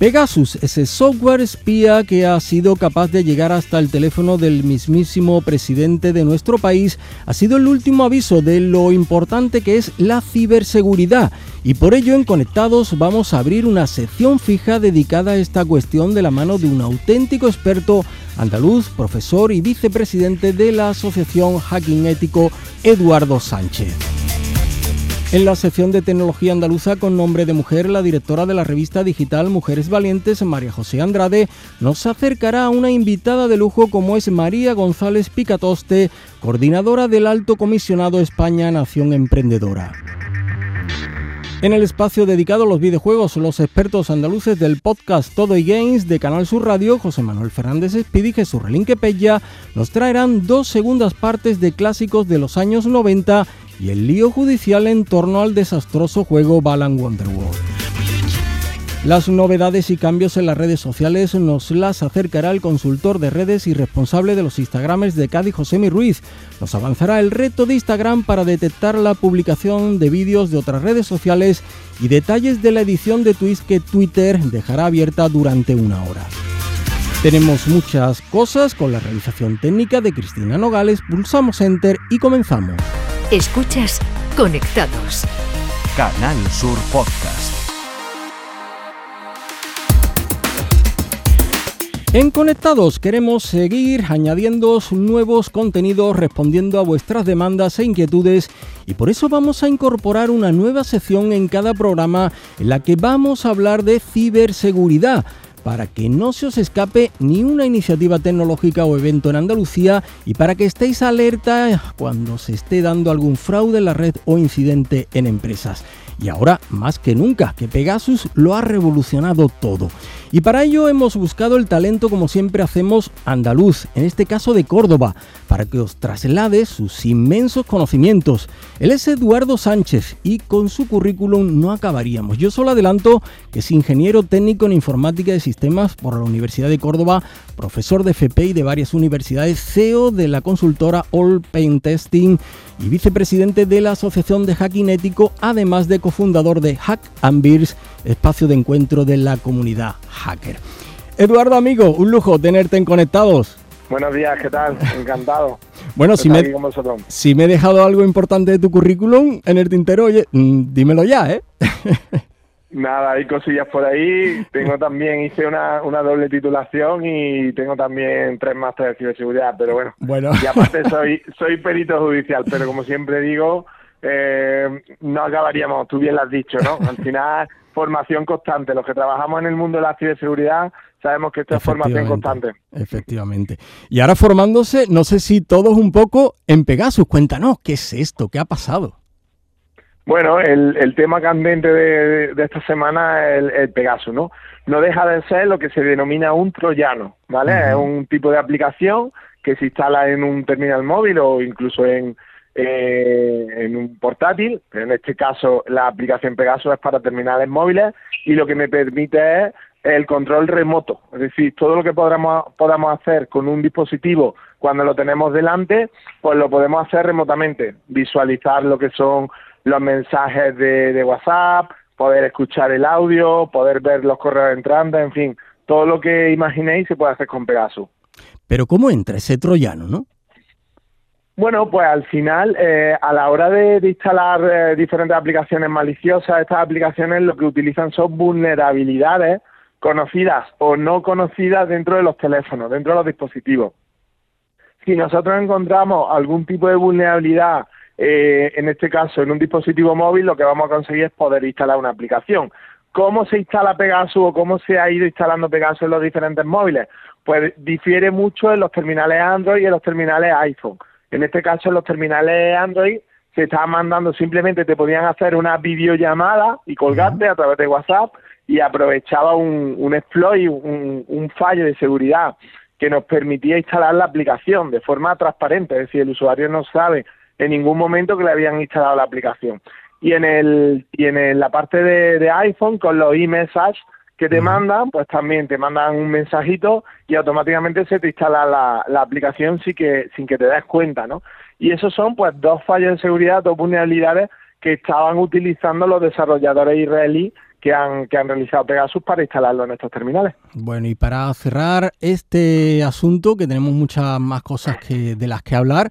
Pegasus, ese software espía que ha sido capaz de llegar hasta el teléfono del mismísimo presidente de nuestro país, ha sido el último aviso de lo importante que es la ciberseguridad. Y por ello en Conectados vamos a abrir una sección fija dedicada a esta cuestión de la mano de un auténtico experto andaluz, profesor y vicepresidente de la Asociación Hacking Ético, Eduardo Sánchez. En la sección de tecnología andaluza con nombre de mujer, la directora de la revista digital Mujeres Valientes, María José Andrade, nos acercará a una invitada de lujo como es María González Picatoste, coordinadora del Alto Comisionado España Nación Emprendedora. En el espacio dedicado a los videojuegos, los expertos andaluces del podcast Todo y Games de Canal Sur Radio, José Manuel Fernández Espidi y Jesús Relinque Pella, nos traerán dos segundas partes de clásicos de los años 90 y el lío judicial en torno al desastroso juego Balan Wonderworld. Las novedades y cambios en las redes sociales nos las acercará el consultor de redes y responsable de los Instagrames de Cádiz, Josemi Ruiz. Nos avanzará el reto de Instagram para detectar la publicación de vídeos de otras redes sociales y detalles de la edición de tweets que Twitter dejará abierta durante una hora. Tenemos muchas cosas con la realización técnica de Cristina Nogales, pulsamos Enter y comenzamos. Escuchas Conectados. Canal Sur Podcast. En Conectados queremos seguir añadiendo nuevos contenidos respondiendo a vuestras demandas e inquietudes y por eso vamos a incorporar una nueva sección en cada programa en la que vamos a hablar de ciberseguridad para que no se os escape ni una iniciativa tecnológica o evento en Andalucía y para que estéis alerta cuando se esté dando algún fraude en la red o incidente en empresas. Y ahora, más que nunca, que Pegasus lo ha revolucionado todo. Y para ello hemos buscado el talento, como siempre hacemos, andaluz, en este caso de Córdoba, para que os traslade sus inmensos conocimientos. Él es Eduardo Sánchez y con su currículum no acabaríamos. Yo solo adelanto que es ingeniero técnico en informática de sistemas por la Universidad de Córdoba, profesor de FP y de varias universidades, CEO de la consultora All Paint Testing y vicepresidente de la Asociación de Hacking Ético, además de cofundador de Hack and Beers, espacio de encuentro de la comunidad hacker. Eduardo, amigo, un lujo tenerte en Conectados. Buenos días, ¿qué tal? Encantado. bueno, si me, si me he dejado algo importante de tu currículum en el tintero, oye, mm, dímelo ya, ¿eh? Nada, hay cosillas por ahí. Tengo también, hice una, una doble titulación y tengo también tres másteres de ciberseguridad, pero bueno. Bueno. Y aparte soy, soy perito judicial, pero como siempre digo, eh, no acabaríamos, tú bien lo has dicho, ¿no? Al final, formación constante. Los que trabajamos en el mundo de la ciberseguridad sabemos que esto es formación constante. Efectivamente. Y ahora formándose, no sé si todos un poco en Pegasus. Cuéntanos, ¿qué es esto? ¿Qué ha pasado? Bueno, el, el tema candente de, de, esta semana es el, el, Pegasus, ¿no? No deja de ser lo que se denomina un troyano, ¿vale? Es un tipo de aplicación que se instala en un terminal móvil o incluso en, eh, en un portátil. En este caso, la aplicación Pegasus es para terminales móviles y lo que me permite es el control remoto, es decir, todo lo que podamos, podamos hacer con un dispositivo cuando lo tenemos delante, pues lo podemos hacer remotamente, visualizar lo que son los mensajes de, WhatsApp, poder escuchar el audio, poder ver los correos entrando, en fin, todo lo que imaginéis se puede hacer con Pegasus. Pero ¿cómo entra ese troyano, no? Bueno, pues al final, eh, a la hora de, instalar eh, diferentes aplicaciones maliciosas, estas aplicaciones lo que utilizan son vulnerabilidades conocidas o no conocidas dentro de los teléfonos, dentro de los dispositivos. Si nosotros encontramos algún tipo de vulnerabilidad, eh, en este caso en un dispositivo móvil, lo que vamos a conseguir es poder instalar una aplicación. ¿Cómo se instala Pegasus o cómo se ha ido instalando Pegasus en los diferentes móviles? Pues difiere mucho en los terminales Android y en los terminales iPhone. En este caso, en los terminales Android se estaba mandando simplemente, te podían hacer una videollamada y colgarte a través de WhatsApp y aprovechaba un, un exploit, un, un fallo de seguridad que nos permitía instalar la aplicación de forma transparente, es decir, el usuario no sabe en ningún momento que le habían instalado la aplicación. Y en el y en la parte de, iPhone con los e-messages que te mandan, pues también te mandan un mensajito y automáticamente se te instala la, la aplicación sin que sin que te des cuenta, ¿no? Y esos son pues dos fallos de seguridad, dos vulnerabilidades que estaban utilizando los desarrolladores israelíes que han, que han realizado Pegasus para instalarlo en estos terminales. Bueno, y para cerrar este asunto, que tenemos muchas más cosas que, de las que hablar,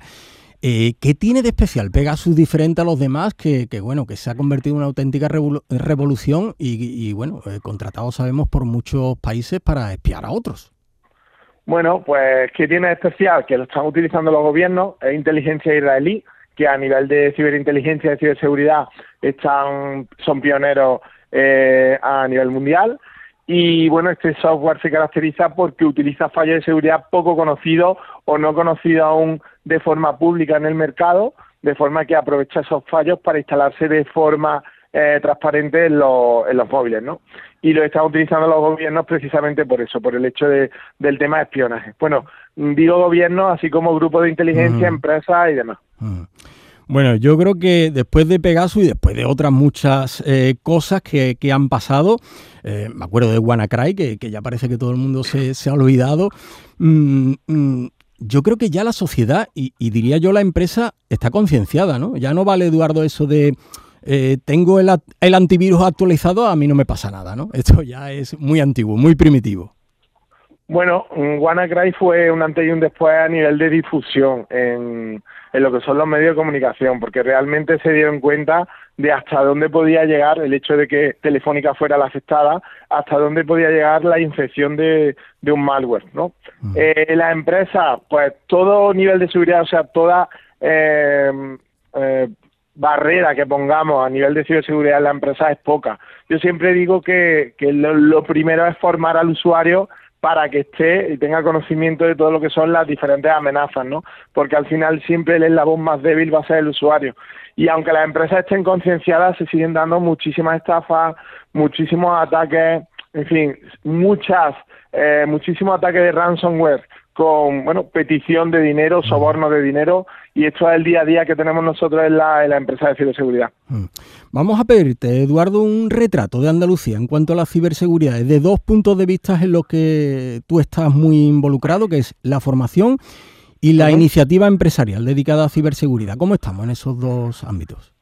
eh, ¿Qué tiene de especial Pegasus diferente a los demás que, bueno, que se ha convertido en una auténtica revolución y, bueno, eh, contratado sabemos por muchos países para espiar a otros? Bueno, pues ¿qué tiene de especial? Que lo están utilizando los gobiernos, es inteligencia israelí, que a nivel de ciberinteligencia y ciberseguridad están, son pioneros eh, a nivel mundial. Y bueno, este software se caracteriza porque utiliza fallos de seguridad poco conocidos o no conocidos aún de forma pública en el mercado, de forma que aprovecha esos fallos para instalarse de forma eh, transparente en, en, los móviles, ¿no? Y lo están utilizando los gobiernos precisamente por eso, por el hecho de, del tema de espionaje. Bueno, digo gobiernos, así como grupos de inteligencia, empresas y demás. Bueno, yo creo que después de Pegasus y después de otras muchas eh, cosas que, han pasado, eh, me acuerdo de WannaCry, que, que, ya parece que todo el mundo se, se ha olvidado, mm, mm, yo creo que ya la sociedad y, diría yo la empresa está concienciada, ¿no? Ya no vale, Eduardo, eso de eh, tengo el, el, antivirus actualizado, a mí no me pasa nada, ¿no? Esto ya es muy antiguo, muy primitivo. Bueno, WannaCry fue un antes y un después a nivel de difusión en, en lo que son los medios de comunicación, porque realmente se dieron cuenta de hasta dónde podía llegar el hecho de que Telefónica fuera la afectada, hasta dónde podía llegar la infección de, de un malware, ¿no? Mm. Eh, la empresa, pues todo nivel de seguridad, o sea, toda eh, eh, barrera que pongamos a nivel de ciberseguridad en la empresa es poca. Yo siempre digo que, que lo primero es formar al usuario para que esté y tenga conocimiento de todo lo que son las diferentes amenazas, ¿no? Porque al final siempre el eslabón más débil va a ser el usuario. Y aunque las empresas estén concienciadas, se siguen dando muchísimas estafas, muchísimos ataques, en fin, muchas, eh, muchísimos ataques de ransomware con, bueno, petición de dinero, soborno de dinero, y esto es el día a día que tenemos nosotros en la, en la empresa de ciberseguridad. Mm. Vamos a pedirte, Eduardo, un retrato de Andalucía en cuanto a la ciberseguridad, de dos puntos de vista en los que tú estás muy involucrado, que es la formación y la iniciativa empresarial dedicada a ciberseguridad. ¿Cómo estamos en esos dos ámbitos?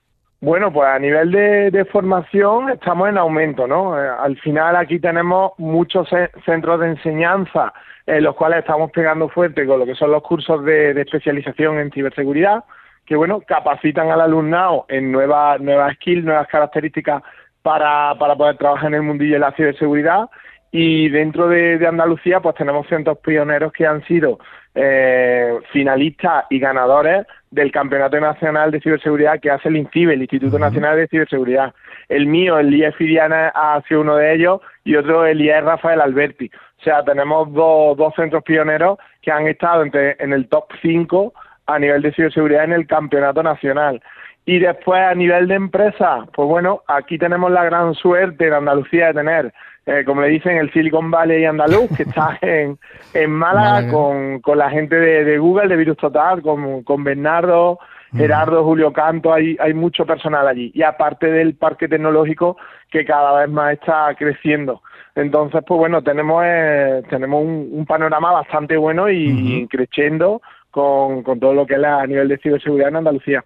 Bueno, pues a nivel de, formación estamos en aumento, ¿no? Eh, al final aquí tenemos muchos centros de enseñanza en los cuales estamos pegando fuerte con lo que son los cursos de, especialización en ciberseguridad, que bueno, capacitan al alumnado en nuevas, nuevas skills, nuevas características para, para poder trabajar en el mundillo de la ciberseguridad. Y dentro de, Andalucía, pues tenemos centros pioneros que han sido eh, finalistas y ganadores del Campeonato Nacional de Ciberseguridad que hace el INCIBE, el Instituto Nacional de Ciberseguridad. El mío, el IEF Fidiana, ha sido uno de ellos y otro el IEF Rafael Alberti. O sea, tenemos dos, dos centros pioneros que han estado entre, en el top 5 a nivel de ciberseguridad en el campeonato nacional. Y después a nivel de empresa, pues bueno, aquí tenemos la gran suerte en Andalucía de tener, eh, como le dicen, el Silicon Valley andaluz, que está en, en Málaga con, con la gente de, Google, de Virus Total, con, con Bernardo, Gerardo, Julio Canto, hay, hay mucho personal allí. Y aparte del parque tecnológico que cada vez más está creciendo. Entonces, pues bueno, tenemos eh, tenemos un, panorama bastante bueno y, creciendo con, todo lo que es a nivel de ciberseguridad en Andalucía.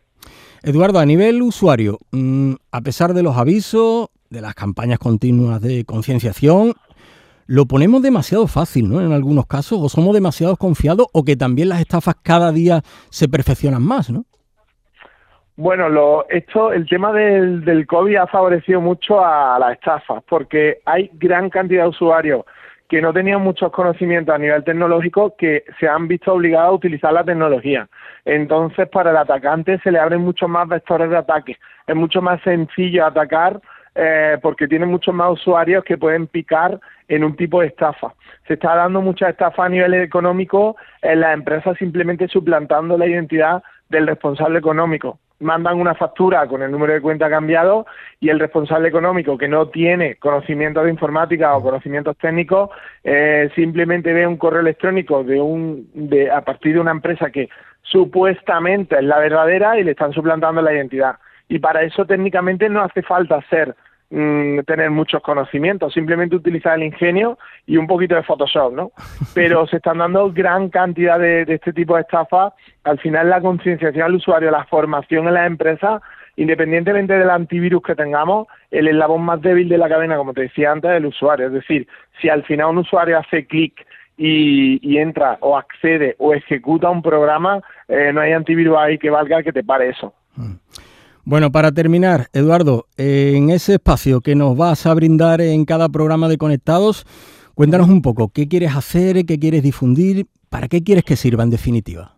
Eduardo, a nivel usuario, mm, a pesar de los avisos, de las campañas continuas de concienciación, lo ponemos demasiado fácil, ¿no? En algunos casos, o somos demasiado confiados, o que también las estafas cada día se perfeccionan más, ¿no? Bueno, lo, esto, el tema del, del COVID ha favorecido mucho a las estafas, porque hay gran cantidad de usuarios que no tenían muchos conocimientos a nivel tecnológico que se han visto obligados a utilizar la tecnología. Entonces, para el atacante se le abren muchos más vectores de ataque. Es mucho más sencillo atacar eh, porque tiene muchos más usuarios que pueden picar en un tipo de estafa. Se está dando mucha estafa a nivel económico en las empresas simplemente suplantando la identidad del responsable económico mandan una factura con el número de cuenta cambiado y el responsable económico que no tiene conocimientos de informática o conocimientos técnicos eh, simplemente ve un correo electrónico de un de a partir de una empresa que supuestamente es la verdadera y le están suplantando la identidad. Y para eso técnicamente no hace falta ser mm, tener muchos conocimientos, simplemente utilizar el ingenio y un poquito de Photoshop, ¿no? Pero se están dando gran cantidad de, de este tipo de estafas. Al final la concienciación al usuario, la formación en las empresas independientemente del antivirus que tengamos, el eslabón más débil de la cadena, como te decía antes, es el usuario. Es decir, si al final un usuario hace clic y, entra o accede o ejecuta un programa, eh, no hay antivirus ahí que valga que te pare eso. Mm. Bueno, para terminar, Eduardo, en ese espacio que nos vas a brindar en cada programa de Conectados, cuéntanos un poco, ¿qué quieres hacer, qué quieres difundir, para qué quieres que sirva en definitiva?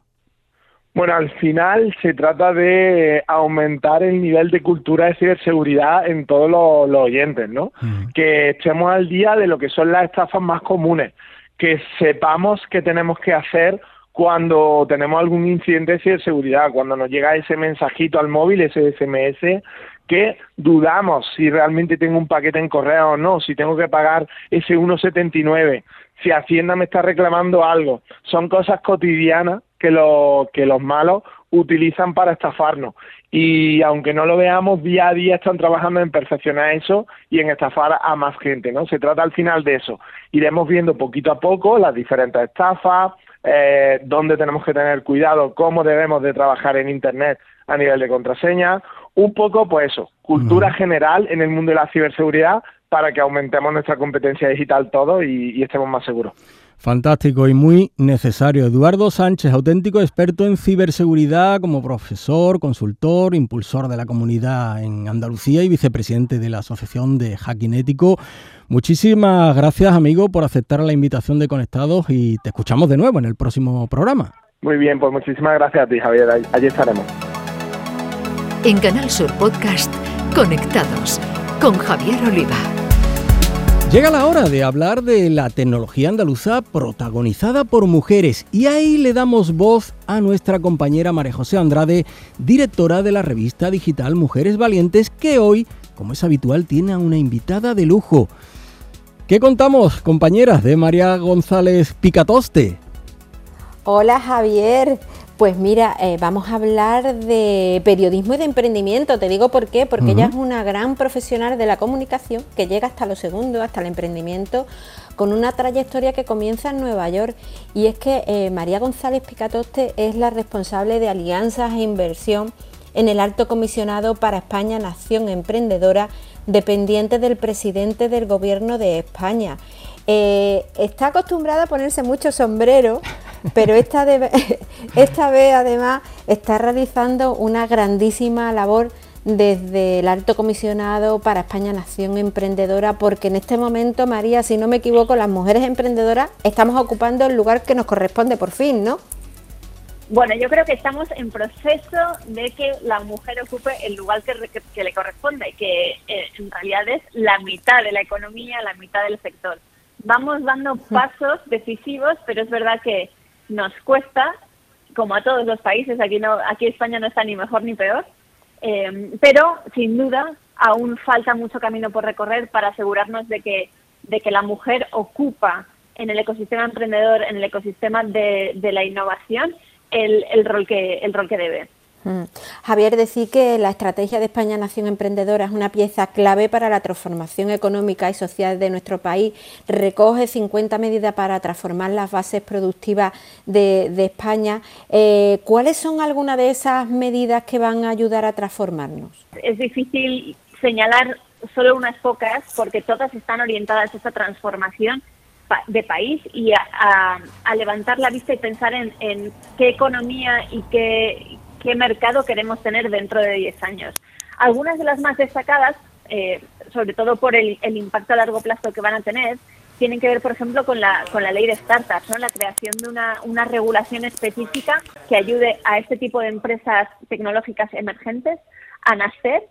Bueno, al final se trata de aumentar el nivel de cultura de ciberseguridad en todos los, oyentes, ¿no? Que estemos al día de lo que son las estafas más comunes, que sepamos qué tenemos que hacer cuando tenemos algún incidente de ciberseguridad, cuando nos llega ese mensajito al móvil, ese SMS, que dudamos si realmente tengo un paquete en correo o no, si tengo que pagar ese 1,79, si Hacienda me está reclamando algo. Son cosas cotidianas que, lo, que los malos utilizan para estafarnos. Y aunque no lo veamos, día a día están trabajando en perfeccionar eso y en estafar a más gente, ¿no? Se trata al final de eso. Iremos viendo poquito a poco las diferentes estafas, eh, dónde tenemos que tener cuidado, cómo debemos de trabajar en Internet a nivel de contraseña, un poco, pues eso, cultura general en el mundo de la ciberseguridad para que aumentemos nuestra competencia digital todo y estemos más seguros. Fantástico y muy necesario. Eduardo Sánchez, auténtico experto en ciberseguridad como profesor, consultor, impulsor de la comunidad en Andalucía y vicepresidente de la Asociación de Hacking Ético. Muchísimas gracias, amigo, por aceptar la invitación de Conectados y te escuchamos de nuevo en el próximo programa. Muy bien, pues muchísimas gracias a ti, Javier. Allí estaremos. En Canal Sur Podcast, Conectados con Javier Oliva. Llega la hora de hablar de la tecnología andaluza protagonizada por mujeres y ahí le damos voz a nuestra compañera María José Andrade, directora de la revista digital Mujeres Valientes, que hoy, como es habitual, tiene a una invitada de lujo. ¿Qué contamos, compañeras de María González Picatoste? Hola Javier, pues mira, eh, vamos a hablar de periodismo y de emprendimiento. Te digo por qué, porque ella es una gran profesional de la comunicación que llega hasta lo segundo, hasta el emprendimiento, con una trayectoria que comienza en Nueva York. Y es que eh, María González Picatoste es la responsable de alianzas e inversión en el Alto Comisionado para España Nación Emprendedora, dependiente del presidente del Gobierno de España. Eh, está acostumbrada a ponerse mucho sombrero, pero esta, esta vez además está realizando una grandísima labor desde el Alto Comisionado para España Nación Emprendedora, porque en este momento, María, si no me equivoco, las mujeres emprendedoras estamos ocupando el lugar que nos corresponde por fin, ¿no? Bueno, yo creo que estamos en proceso de que la mujer ocupe el lugar que, le corresponde, que eh, en realidad es la mitad de la economía, la mitad del sector vamos dando pasos decisivos, pero es verdad que nos cuesta, como a todos los países, aquí no, aquí España no está ni mejor ni peor, eh, pero sin duda aún falta mucho camino por recorrer para asegurarnos de que, de que la mujer ocupa en el ecosistema emprendedor, en el ecosistema de, de la innovación, el, el, rol que, el rol que debe. Mm. Javier, decía que la estrategia de España Nación Emprendedora es una pieza clave para la transformación económica y social de nuestro país. Recoge 50 medidas para transformar las bases productivas de, España. Eh, ¿Cuáles son algunas de esas medidas que van a ayudar a transformarnos? Es difícil señalar solo unas pocas porque todas están orientadas a esa transformación de país y a, levantar la vista y pensar en, en qué economía y qué, qué mercado queremos tener dentro de 10 años. Algunas de las más destacadas, eh, sobre todo por el, impacto a largo plazo que van a tener, tienen que ver, por ejemplo, con la, con la ley de startups, ¿no? la creación de una, una regulación específica que ayude a este tipo de empresas tecnológicas emergentes a nacer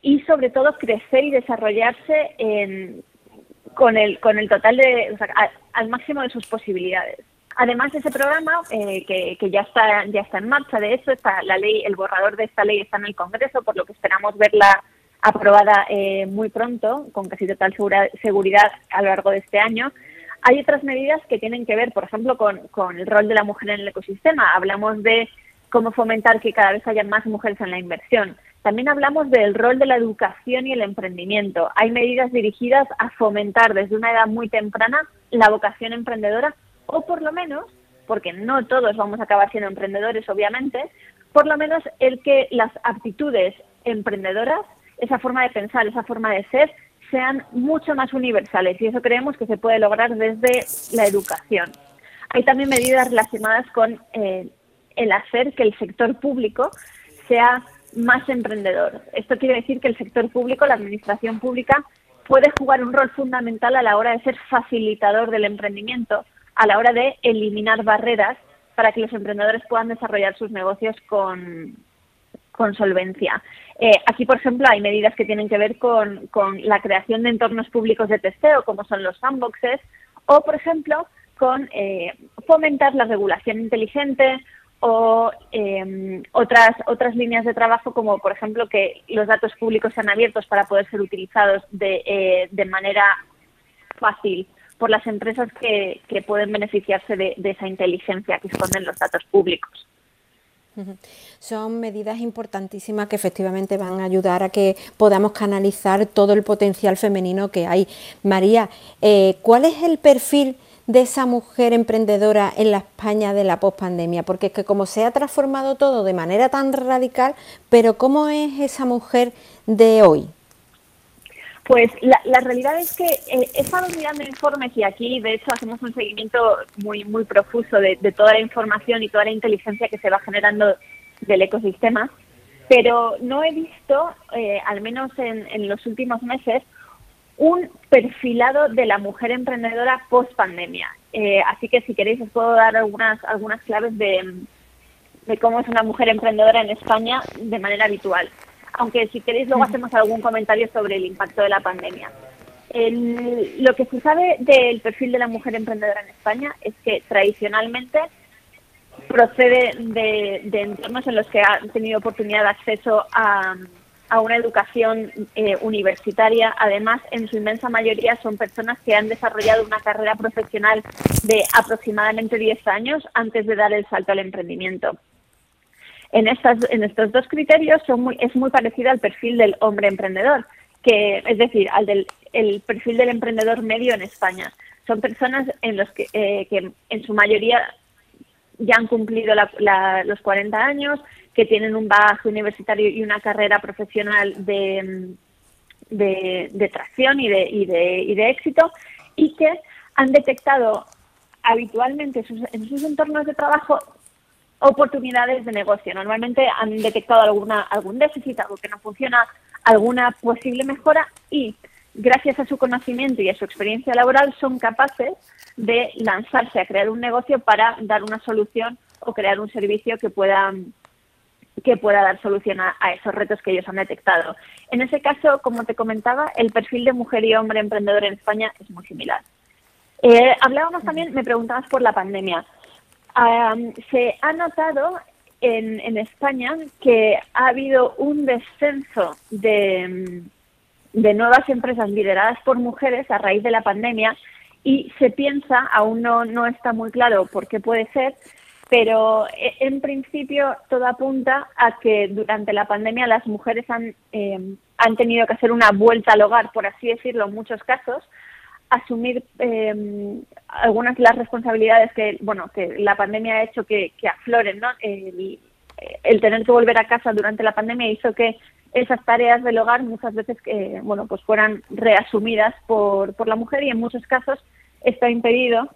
y, sobre todo, crecer y desarrollarse en, con, el, con el total de, al máximo de sus posibilidades. Además, ese programa, eh, que, ya está ya está en marcha, de hecho, está la ley, el borrador de esta ley está en el Congreso, por lo que esperamos verla aprobada eh, muy pronto, con casi total seguridad a lo largo de este año. Hay otras medidas que tienen que ver, por ejemplo, con, con el rol de la mujer en el ecosistema. Hablamos de cómo fomentar que cada vez haya más mujeres en la inversión. También hablamos del rol de la educación y el emprendimiento. Hay medidas dirigidas a fomentar desde una edad muy temprana la vocación emprendedora o por lo menos, porque no todos vamos a acabar siendo emprendedores, obviamente, por lo menos el que las aptitudes emprendedoras, esa forma de pensar, esa forma de ser, sean mucho más universales y eso creemos que se puede lograr desde la educación. Hay también medidas relacionadas con eh, el hacer que el sector público sea más emprendedor. Esto quiere decir que el sector público, la administración pública, puede jugar un rol fundamental a la hora de ser facilitador del emprendimiento, a la hora de eliminar barreras para que los emprendedores puedan desarrollar sus negocios con, con solvencia. Eh, aquí, por ejemplo, hay medidas que tienen que ver con, con, la creación de entornos públicos de testeo, como son los sandboxes, o, por ejemplo, con eh, fomentar la regulación inteligente o eh, otras, otras líneas de trabajo, como, por ejemplo, que los datos públicos sean abiertos para poder ser utilizados de, de manera fácil por las empresas que, que pueden beneficiarse de, esa inteligencia que esconden los datos públicos. Son medidas importantísimas que efectivamente van a ayudar a que podamos canalizar todo el potencial femenino que hay. María, eh, ¿cuál es el perfil de esa mujer emprendedora en la España de la pospandemia? Porque es que como se ha transformado todo de manera tan radical, pero ¿cómo es esa mujer de hoy? Pues la, realidad es que eh, he estado mirando informes y aquí, de hecho, hacemos un seguimiento muy muy profuso de, toda la información y toda la inteligencia que se va generando del ecosistema, pero no he visto, eh, al menos en, los últimos meses, un perfilado de la mujer emprendedora post pandemia. Eh, así que si queréis os puedo dar algunas algunas claves de, de cómo es una mujer emprendedora en España de manera habitual aunque si queréis luego hacemos algún comentario sobre el impacto de la pandemia. lo que se sabe del perfil de la mujer emprendedora en España es que tradicionalmente procede de, entornos en los que ha tenido oportunidad de acceso a, una educación eh, universitaria. Además, en su inmensa mayoría son personas que han desarrollado una carrera profesional de aproximadamente 10 años antes de dar el salto al emprendimiento. En, estas, en estos dos criterios son muy, es muy parecido al perfil del hombre emprendedor, que es decir, al del el perfil del emprendedor medio en España. Son personas en los que, eh, que en su mayoría ya han cumplido los 40 años, que tienen un bagaje universitario y una carrera profesional de, de, tracción y de, y, de, y de éxito y que han detectado habitualmente en sus entornos de trabajo oportunidades de negocio. Normalmente han detectado alguna, algún déficit, algo que no funciona, alguna posible mejora y gracias a su conocimiento y a su experiencia laboral son capaces de lanzarse a crear un negocio para dar una solución o crear un servicio que pueda que pueda dar solución a, esos retos que ellos han detectado. En ese caso, como te comentaba, el perfil de mujer y hombre emprendedor en España es muy similar. Eh, hablábamos también, me preguntabas por la pandemia se ha notado en, España que ha habido un descenso de, de nuevas empresas lideradas por mujeres a raíz de la pandemia y se piensa, aún no, no está muy claro por qué puede ser, pero e, en principio todo apunta a que durante la pandemia las mujeres han, eh, han tenido que hacer una vuelta al hogar, por así decirlo, en muchos casos, asumir eh, algunas de las responsabilidades que bueno que la pandemia ha hecho que, afloren no el, tener que volver a casa durante la pandemia hizo que esas tareas del hogar muchas veces que bueno pues fueran reasumidas por, por la mujer y en muchos casos esto ha impedido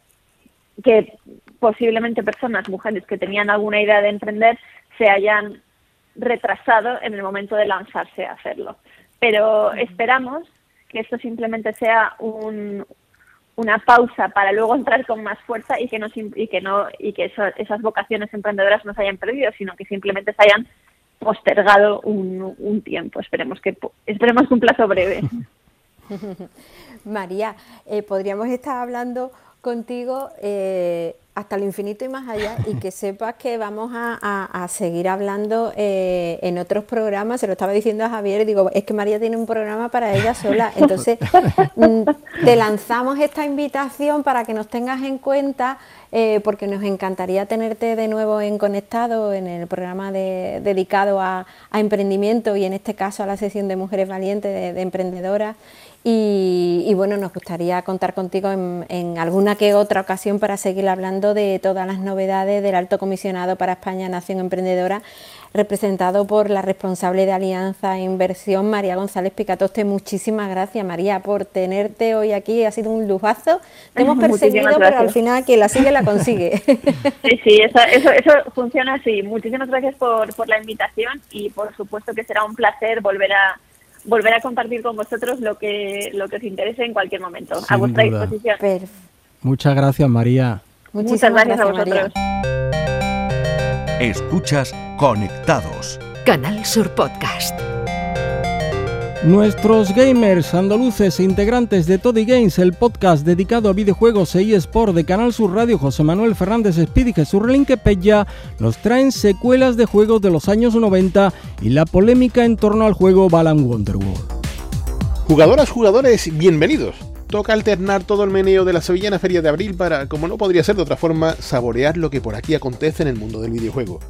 que posiblemente personas mujeres que tenían alguna idea de emprender se hayan retrasado en el momento de lanzarse a hacerlo. Pero esperamos que esto simplemente sea una pausa para luego entrar con más fuerza y que no y que no y que esas vocaciones emprendedoras no se hayan perdido, sino que simplemente se hayan postergado un, tiempo. Esperemos que esperemos un plazo breve. María, eh, podríamos estar hablando contigo eh, hasta el infinito y más allá y que sepas que vamos a, seguir hablando eh, en otros programas. Se lo estaba diciendo a Javier y digo, es que María tiene un programa para ella sola. Entonces, mm, te lanzamos esta invitación para que nos tengas en cuenta eh, porque nos encantaría tenerte de nuevo en Conectado en el programa dedicado a, emprendimiento y en este caso a la sesión de Mujeres Valientes de, de Emprendedoras. Y, bueno, nos gustaría contar contigo en, alguna que otra ocasión para seguir hablando de todas las novedades del Alto Comisionado para España Nación Emprendedora, representado por la responsable de Alianza e Inversión, María González Picatoste. Muchísimas gracias, María, por tenerte hoy aquí. Ha sido un lujazo. Te hemos perseguido, pero al final quien la sigue la consigue. Sí, sí, eso, eso, funciona así. Muchísimas gracias por, por la invitación y por supuesto que será un placer volver a volver a compartir con vosotros lo que, lo que os interese en cualquier momento, a vuestra disposición. Muchas gracias, María. Muchas gracias, a vosotros. Escuchas Conectados. Canal Sur Podcast. Nuestros gamers andaluces e integrantes de Toddy Games, el podcast dedicado a videojuegos e eSport de Canal Sur Radio, José Manuel Fernández Speed y Jesús Relinque Pella, nos traen secuelas de juegos de los años 90 y la polémica en torno al juego Balan Wonderworld. Jugadoras, jugadores, bienvenidos. Toca alternar todo el meneo de la Sevillana Feria de Abril para, como no podría ser de otra forma, saborear lo que por aquí acontece en el mundo del videojuego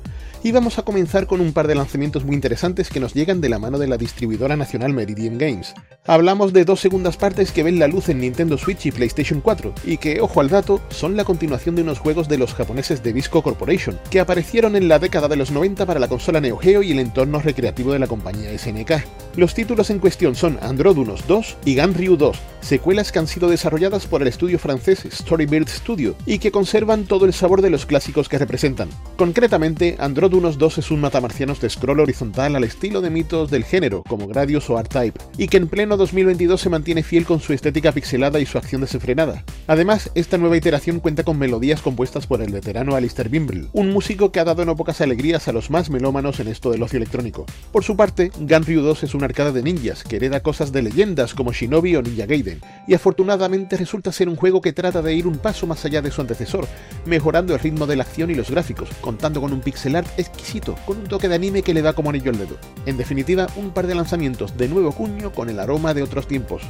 y vamos a comenzar con un par de lanzamientos muy interesantes que nos llegan de la mano de la distribuidora nacional Meridian Games. Hablamos de dos segundas partes que ven la luz en Nintendo Switch y PlayStation 4, y que, ojo al dato, son la continuación de unos juegos de los japoneses de Visco Corporation, que aparecieron en la década de los 90 para la consola Neo Geo y el entorno recreativo de la compañía SNK. Los títulos en cuestión son Androdunos 2 y Ganryu 2, secuelas que han sido desarrolladas por el estudio francés Storybuild Studio y que conservan todo el sabor de los clásicos que representan. Concretamente, Android unos 2 es un matamarcianos de scroll horizontal al estilo de mitos del género, como Gradius o R-Type, y que en pleno 2022 se mantiene fiel con su estética pixelada y su acción desenfrenada. Además, esta nueva iteración cuenta con melodías compuestas por el veterano Alistair Bimble, un músico que ha dado no pocas alegrías a los más melómanos en esto del ocio electrónico. Por su parte, Ganryu 2 es una arcada de ninjas que hereda cosas de leyendas como Shinobi o Ninja Gaiden, y afortunadamente resulta ser un juego que trata de ir un paso más allá de su antecesor, mejorando el ritmo de la acción y los gráficos, contando con un pixel art exquisito, con un toque de anime que le da como anillo al dedo. En definitiva, un par de lanzamientos de nuevo cuño con el aroma de otros tiempos.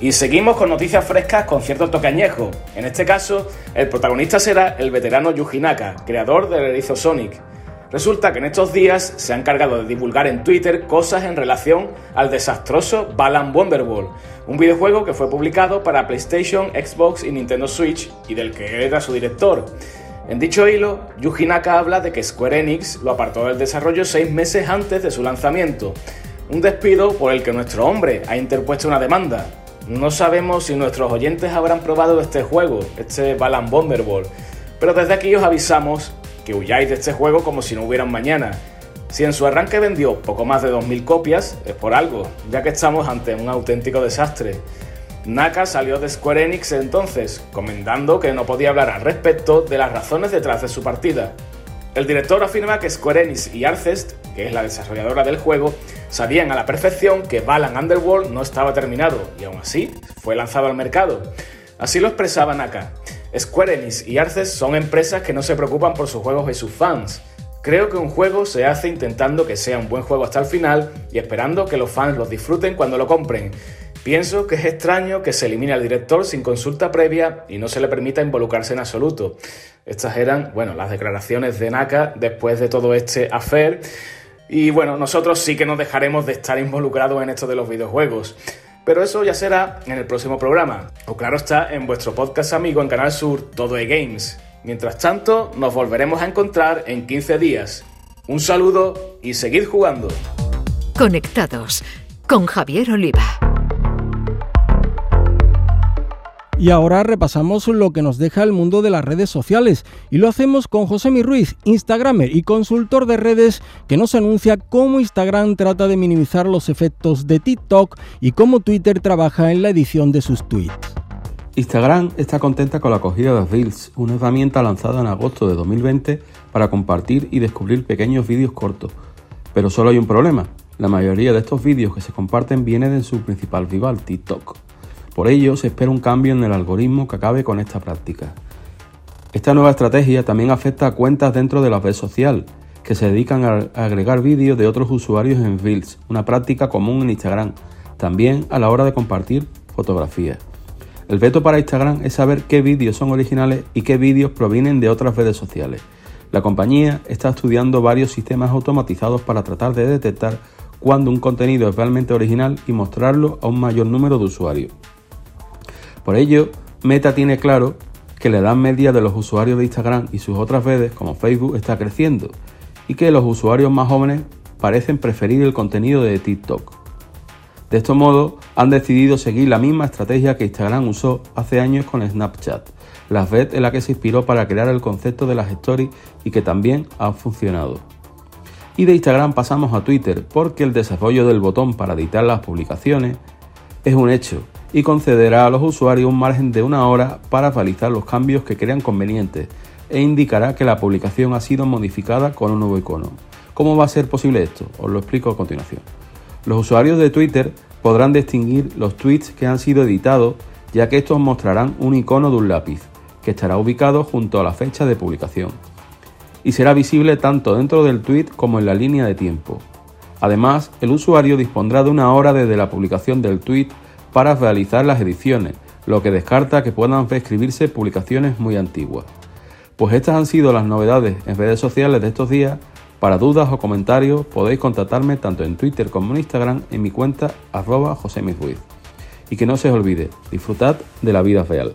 Y seguimos con noticias frescas con cierto toque añejo. En este caso, el protagonista será el veterano Yuji Naka, creador del erizo Sonic. Resulta que en estos días se ha encargado de divulgar en Twitter cosas en relación al desastroso Balan Wonderwall, un videojuego que fue publicado para PlayStation, Xbox y Nintendo Switch y del que era su director. En dicho hilo, Yuji Naka habla de que Square Enix lo apartó del desarrollo seis meses antes de su lanzamiento, un despido por el que nuestro hombre ha interpuesto una demanda. No sabemos si nuestros oyentes habrán probado este juego, este Balan Wonderball, pero desde aquí os avisamos que huyáis de este juego como si no hubieran mañana. Si en su arranque vendió poco más de 2.000 copias, es por algo, ya que estamos ante un auténtico desastre. Naka salió de Square Enix entonces, comentando que no podía hablar al respecto de las razones detrás de su partida. El director afirma que Square Enix y Arcest, que es la desarrolladora del juego, sabían a la perfección que Balan Underworld no estaba terminado y aún así fue lanzado al mercado. Así lo expresaba Naka. Square Enix y Arcest son empresas que no se preocupan por sus juegos y sus fans. Creo que un juego se hace intentando que sea un buen juego hasta el final y esperando que los fans los disfruten cuando lo compren. Pienso que es extraño que se elimine al director sin consulta previa y no se le permita involucrarse en absoluto. Estas eran, bueno, las declaraciones de Naka después de todo este affair. Y bueno, nosotros sí que nos dejaremos de estar involucrados en esto de los videojuegos. Pero eso ya será en el próximo programa. O claro está, en vuestro podcast amigo en Canal Sur, Todo de Games. Mientras tanto, nos volveremos a encontrar en 15 días. Un saludo y seguid jugando. Conectados con Javier Oliva. Y ahora repasamos lo que nos deja el mundo de las redes sociales y lo hacemos con José Mi Ruiz, Instagramer y consultor de redes que nos anuncia cómo Instagram trata de minimizar los efectos de TikTok y cómo Twitter trabaja en la edición de sus tweets. Instagram está contenta con la acogida de Reels, una herramienta lanzada en agosto de 2020 para compartir y descubrir pequeños vídeos cortos. Pero solo hay un problema, la mayoría de estos vídeos que se comparten vienen de su principal rival, TikTok. Por ello, se espera un cambio en el algoritmo que acabe con esta práctica. Esta nueva estrategia también afecta a cuentas dentro de la red social, que se dedican a agregar vídeos de otros usuarios en Reels, una práctica común en Instagram, también a la hora de compartir fotografías. El veto para Instagram es saber qué vídeos son originales y qué vídeos provienen de otras redes sociales. La compañía está estudiando varios sistemas automatizados para tratar de detectar cuándo un contenido es realmente original y mostrarlo a un mayor número de usuarios. Por ello, Meta tiene claro que la edad media de los usuarios de Instagram y sus otras redes como Facebook está creciendo y que los usuarios más jóvenes parecen preferir el contenido de TikTok. De este modo, han decidido seguir la misma estrategia que Instagram usó hace años con Snapchat, la red en la que se inspiró para crear el concepto de las stories y que también ha funcionado. Y de Instagram pasamos a Twitter porque el desarrollo del botón para editar las publicaciones es un hecho y concederá a los usuarios un margen de una hora para realizar los cambios que crean convenientes e indicará que la publicación ha sido modificada con un nuevo icono. ¿Cómo va a ser posible esto? Os lo explico a continuación. Los usuarios de Twitter podrán distinguir los tweets que han sido editados ya que estos mostrarán un icono de un lápiz que estará ubicado junto a la fecha de publicación y será visible tanto dentro del tweet como en la línea de tiempo. Además, el usuario dispondrá de una hora desde la publicación del tweet para realizar las ediciones, lo que descarta que puedan reescribirse publicaciones muy antiguas. Pues estas han sido las novedades en redes sociales de estos días. Para dudas o comentarios podéis contactarme tanto en Twitter como en Instagram en mi cuenta arroba Y que no se os olvide, disfrutad de la vida real.